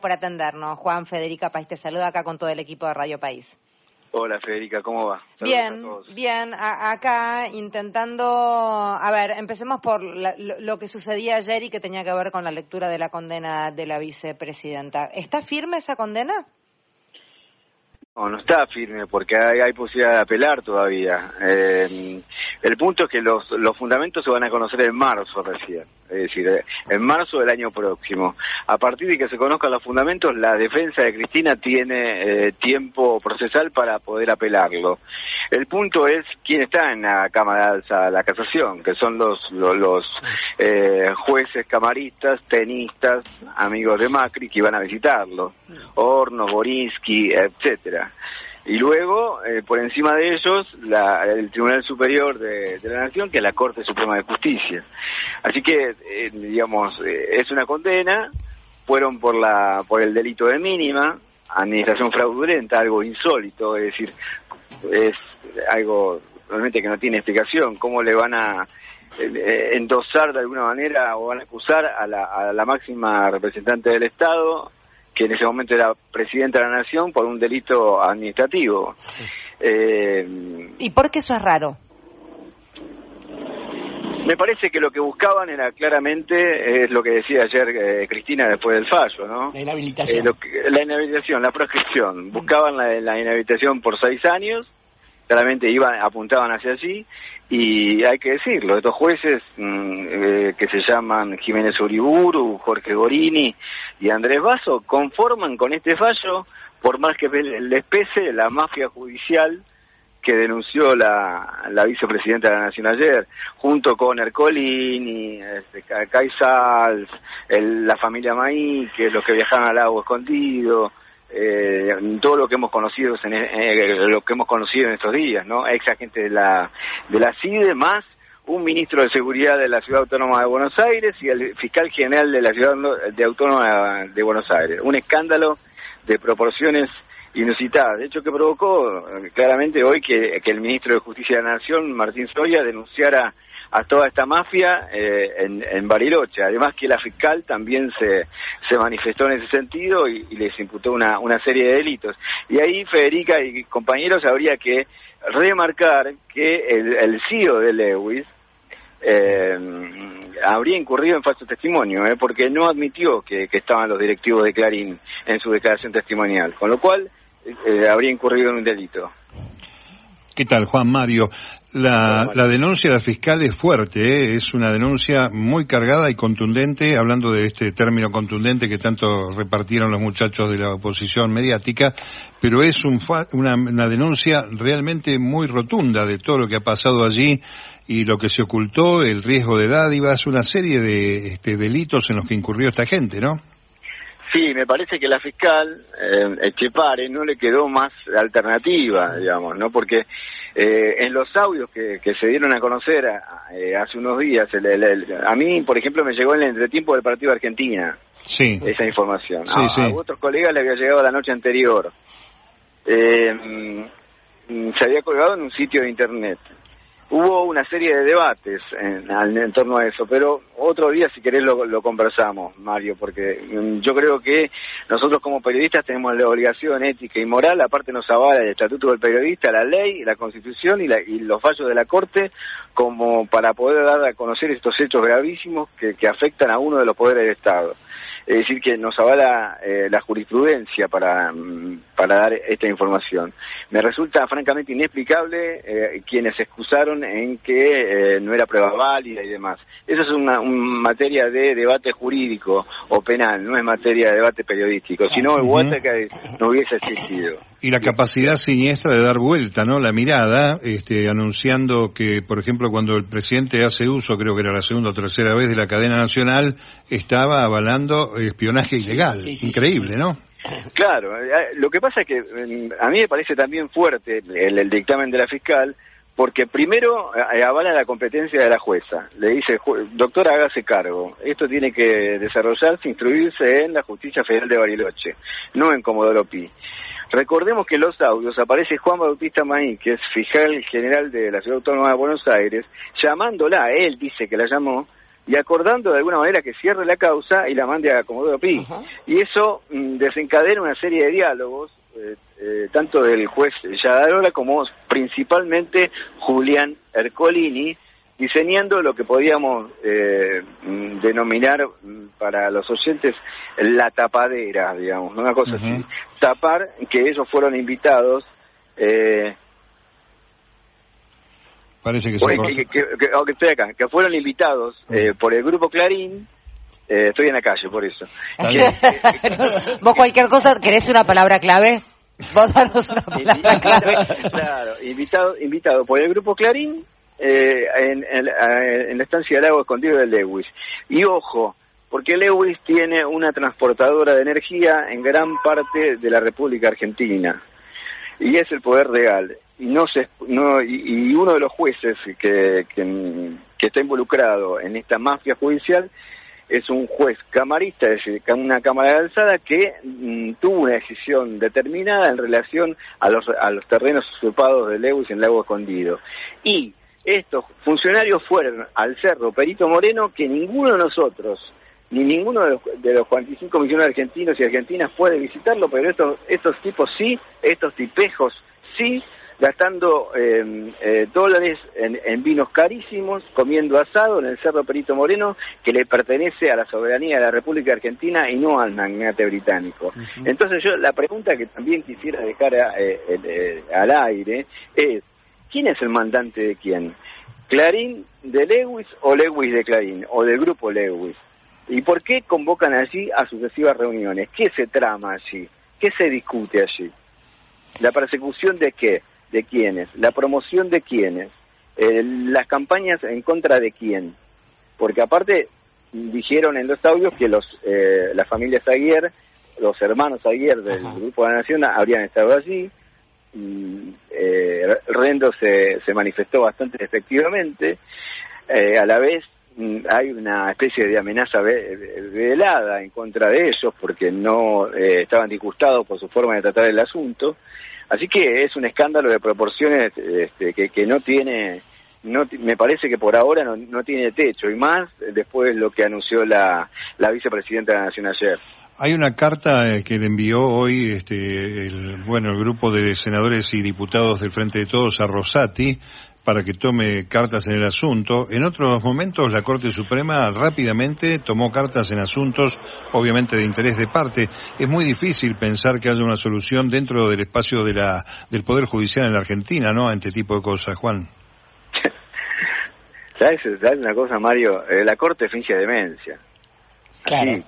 por atendernos. Juan, Federica País te saluda acá con todo el equipo de Radio País. Hola Federica, ¿cómo va? bien, bien, acá intentando, a ver, empecemos por lo, que sucedía ayer y que tenía que ver con la lectura de la condena de la vicepresidenta. ¿Está firme esa condena? No, no está firme porque hay, posibilidad de apelar todavía. Eh, el punto es que los, los fundamentos se van a conocer en marzo recién, es decir, eh, en marzo del año próximo. A partir de que se conozcan los fundamentos, la defensa de Cristina tiene eh, tiempo procesal para poder apelarlo. El punto es quién está en la Cámara de Alza la Casación, que son los, los, jueces camaristas, tenistas, amigos de Macri que iban a visitarlo. Hornos, Borinsky, etcétera. Y luego, eh, por encima de ellos, el Tribunal Superior de, la Nación, que es la Corte Suprema de Justicia. Así que, eh, digamos, eh, es una condena, fueron por, la, por el delito de mínima, administración fraudulenta, algo insólito, es decir, es algo realmente que no tiene explicación, cómo le van a endosar de alguna manera o van a acusar a la, a la máxima representante del Estado que en ese momento era presidenta de la Nación, por un delito administrativo. Eh, ¿Y por qué eso es raro? Me parece que lo que buscaban era claramente, es lo que decía ayer eh, Cristina después del fallo, ¿no? La inhabilitación. Eh, la inhabilitación, la proscripción. Buscaban la, la inhabilitación por seis años, claramente iban, apuntaban hacia allí, y hay que decirlo, estos jueces mm, eh, que se llaman Jiménez Uriburu, Jorge Gorini y Andrés Vaso conforman con este fallo, por más que les pese la mafia judicial que denunció la, la vicepresidenta de la Nación ayer, junto con Ercolini, este, Caizals, la familia Maí, que es los que viajaban al agua escondido, eh, todo lo que hemos conocido en, eh, lo que hemos conocido en estos días, ¿no? Ex agente de la de la CIDE más un ministro de seguridad de la Ciudad Autónoma de Buenos Aires y el fiscal general de la Ciudad de Autónoma de Buenos Aires. Un escándalo de proporciones inusitadas. De hecho, que provocó eh, claramente hoy que, que el ministro de Justicia de la Nación, Martín Soya, denunciara a toda esta mafia eh, en, en, Bariloche. Además que la fiscal también se, se manifestó en ese sentido y, les imputó una, una serie de delitos. Y ahí, Federica y compañeros, habría que remarcar que el, el CEO de Lewis eh, habría incurrido en falso testimonio, eh, porque no admitió que, que, estaban los directivos de Clarín en su declaración testimonial, con lo cual eh, habría incurrido en un delito. ¿Qué tal, Juan Mario? La, la denuncia de fiscal es fuerte, ¿eh? es una denuncia muy cargada y contundente, hablando de este término contundente que tanto repartieron los muchachos de la oposición mediática, pero es un, una, una, denuncia realmente muy rotunda de todo lo que ha pasado allí y lo que se ocultó, el riesgo de dádivas, una serie de este, delitos en los que incurrió esta gente, ¿no? Sí, me parece que la fiscal eh, Echepare no le quedó más alternativa, digamos, ¿no? Porque eh, en los audios que, se dieron a conocer eh, hace unos días, a mí, por ejemplo, me llegó en el entretiempo del partido de Argentina sí. esa información. a, otros colegas le había llegado la noche anterior. Eh, mm, se había colgado en un sitio de internet hubo una serie de debates en, torno a eso, pero otro día si querés lo, conversamos, Mario, porque mm, yo creo que nosotros como periodistas tenemos la obligación ética y moral, aparte nos avala el Estatuto del Periodista, la ley, la Constitución y, los fallos de la Corte, como para poder dar a conocer estos hechos gravísimos que, que afectan a uno de los poderes del Estado. Es decir, que nos avala eh, la jurisprudencia para, mm, para dar esta información. Me resulta francamente inexplicable eh, quienes excusaron en que eh, no era prueba válida y demás. Eso es una, materia de debate jurídico o penal, no es materia de debate periodístico, sino igual que no hubiese existido. Y la capacidad siniestra de dar vuelta, ¿no? La mirada, este, anunciando que, por ejemplo, cuando el presidente hace uso, creo que era la segunda o tercera vez, de la cadena nacional, estaba avalando espionaje ilegal. Increíble, ¿no? Claro, eh, lo que pasa es que mm, a mí me parece también fuerte el, dictamen de la fiscal, porque primero eh, avala la competencia de la jueza. Le dice, doctor, hágase cargo. Esto tiene que desarrollarse, instruirse en la Justicia Federal de Bariloche, no en Comodoro Pi. Recordemos que en los audios aparece Juan Bautista Maín, que fiscal general de la Ciudad Autónoma de Buenos Aires, llamándola, él dice que la llamó, y acordando de alguna manera que cierre la causa y la mande a Comodoro Pi. Y eso mm, desencadena una serie de diálogos, eh, eh, tanto del juez Yadarola como principalmente Julián Ercolini, diseñando lo que podíamos eh, mm, denominar mm, para los oyentes la tapadera, digamos, una cosa así. Tapar que ellos fueron invitados. Eh, Parece que, estoy acá, que fueron invitados eh, por el grupo Clarín. Eh, estoy en la calle, por eso. Vos cualquier cosa, ¿querés una palabra clave? Vos danos una palabra clave. Claro, invitado, invitado por el grupo Clarín eh, en, en, la estancia del agua escondido de Lewis. Y ojo, porque Lewis tiene una transportadora de energía en gran parte de la República Argentina y es el poder real y no se no y, uno de los jueces que, que, está involucrado en esta mafia judicial es un juez camarista, es decir, una cámara de alzada que mm, tuvo una decisión determinada en relación a los, a los terrenos usurpados de Lewis en Lago Escondido. Y estos funcionarios fueron al cerro Perito Moreno que ninguno de nosotros, ni ninguno de los, de los 45 millones de argentinos y argentinas puede visitarlo, pero estos, estos tipos sí, estos tipejos sí, gastando em, eh, dólares en, vinos carísimos, comiendo asado en el Cerro Perito Moreno, que le pertenece a la soberanía de la República Argentina y no al magnate británico. Entonces yo la pregunta que también quisiera dejar eh, eh, al aire es, ¿quién es el mandante de quién? ¿Clarín de Lewis o Lewis de Clarín? ¿O del grupo Lewis? ¿Y por qué convocan allí a sucesivas reuniones? ¿Qué se trama allí? ¿Qué se discute allí? ¿La persecución de qué? ¿De quiénes? ¿La promoción de quiénes? Eh, ¿Las campañas en contra de quién? Porque aparte dijeron en los audios que los eh, las familias Aguirre, los hermanos Aguirre del Grupo de la Nación habrían estado allí, eh, Rendo se, se manifestó bastante efectivamente. Eh, a la vez mm, hay una especie de amenaza velada en contra de ellos porque no eh, estaban disgustados por su forma de tratar el asunto. Así que es un escándalo de proporciones este, que, que no tiene, no, me parece que por ahora no, no tiene techo, y más después de lo que anunció la, la vicepresidenta de la Nación ayer. Hay una carta eh, que le envió hoy este, el, bueno, el grupo de senadores y diputados del Frente de Todos a Rosati para que tome cartas en el asunto. En otros momentos la Corte Suprema rápidamente tomó cartas en asuntos obviamente de interés de parte. Es muy difícil pensar que haya una solución dentro del espacio de la, del Poder Judicial en la Argentina, ¿no? A este tipo de cosas, Juan. ¿Sabes, ¿Sabes una cosa, Mario? Eh, la Corte finge demencia. Claro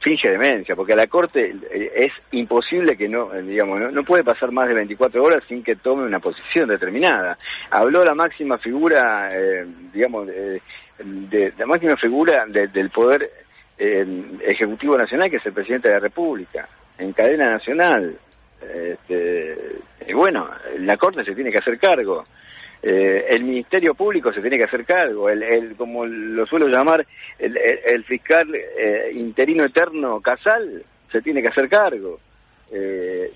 finge demencia, porque a la Corte eh, es imposible que no, eh, digamos, no, puede pasar más de 24 horas sin que tome una posición determinada. Habló la máxima figura, eh, digamos, de, la máxima figura del poder ejecutivo nacional, que es el presidente de la República, en cadena nacional. Este, y bueno, la Corte se tiene que hacer cargo. Eh, el Ministerio Público se tiene que hacer cargo, el, como lo suelo llamar, el, fiscal eh, interino eterno Casal se tiene que hacer cargo. Eh,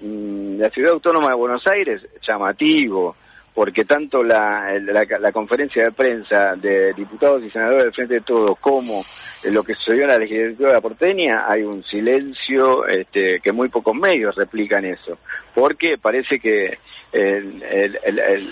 la Ciudad Autónoma de Buenos Aires, llamativo, porque tanto la, la, conferencia de prensa de diputados y senadores del Frente de Todos como lo que sucedió en la legislatura porteña, hay un silencio este, que muy pocos medios replican eso, porque parece que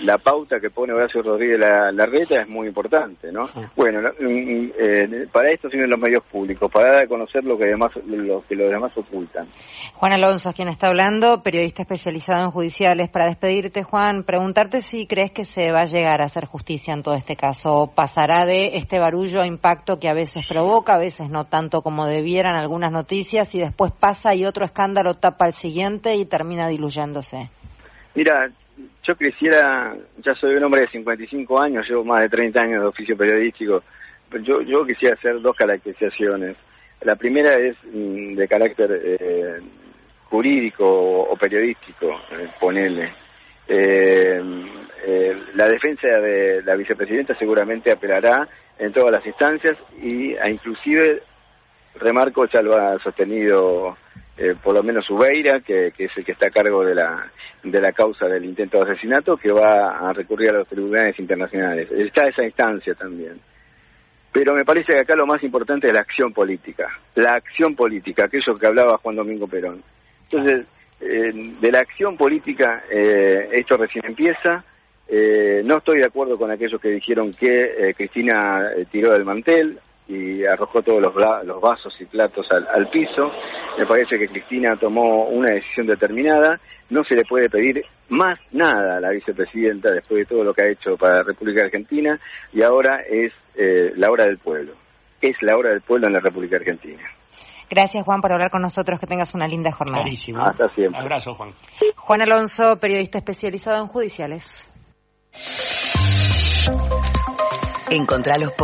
la pauta que pone Horacio Rodríguez la, reta es muy importante, ¿no? Bueno, eh, para esto sirven los medios públicos, para dar a conocer lo que, demás, lo que los demás ocultan. Juan Alonso, quien está hablando, periodista especializado en judiciales. Para despedirte, Juan, preguntarte si crees que se va a llegar a hacer justicia en todo este caso. ¿Pasará de este barullo impacto que a veces provoca, a veces no tanto como debieran algunas noticias, y después pasa y otro escándalo tapa al siguiente y termina diluyéndose? Mira, yo quisiera, ya soy un hombre de 55 años, llevo más de 30 años de oficio periodístico, pero yo, yo quisiera hacer dos caracterizaciones. La primera es mm, de carácter eh, jurídico o, periodístico, eh, ponele. Eh, la defensa de la vicepresidenta seguramente apelará en todas las instancias y a inclusive remarco ya lo ha sostenido eh, por lo menos Ubeira, que, que, es el que está a cargo de la, de la causa del intento de asesinato, que va a recurrir a los tribunales internacionales. Está esa instancia también. Pero me parece que acá lo más importante es la acción política, la acción política, aquello que hablaba Juan Domingo Perón. Entonces, eh, de la acción política, eh, esto recién empieza. Eh, no estoy de acuerdo con aquellos que dijeron que Cristina tiró del mantel y arrojó todos los, los vasos y platos al, al, piso. Me parece que Cristina tomó una decisión determinada. No se le puede pedir más nada a la vicepresidenta después de todo lo que ha hecho para la República Argentina y ahora es la hora del pueblo. Es la hora del pueblo en la República Argentina. Gracias, Juan, por hablar con nosotros. Que tengas una linda jornada. Clarísimo. Hasta siempre. Abrazo, Juan. Juan Alonso, periodista especializado en judiciales. Encontralos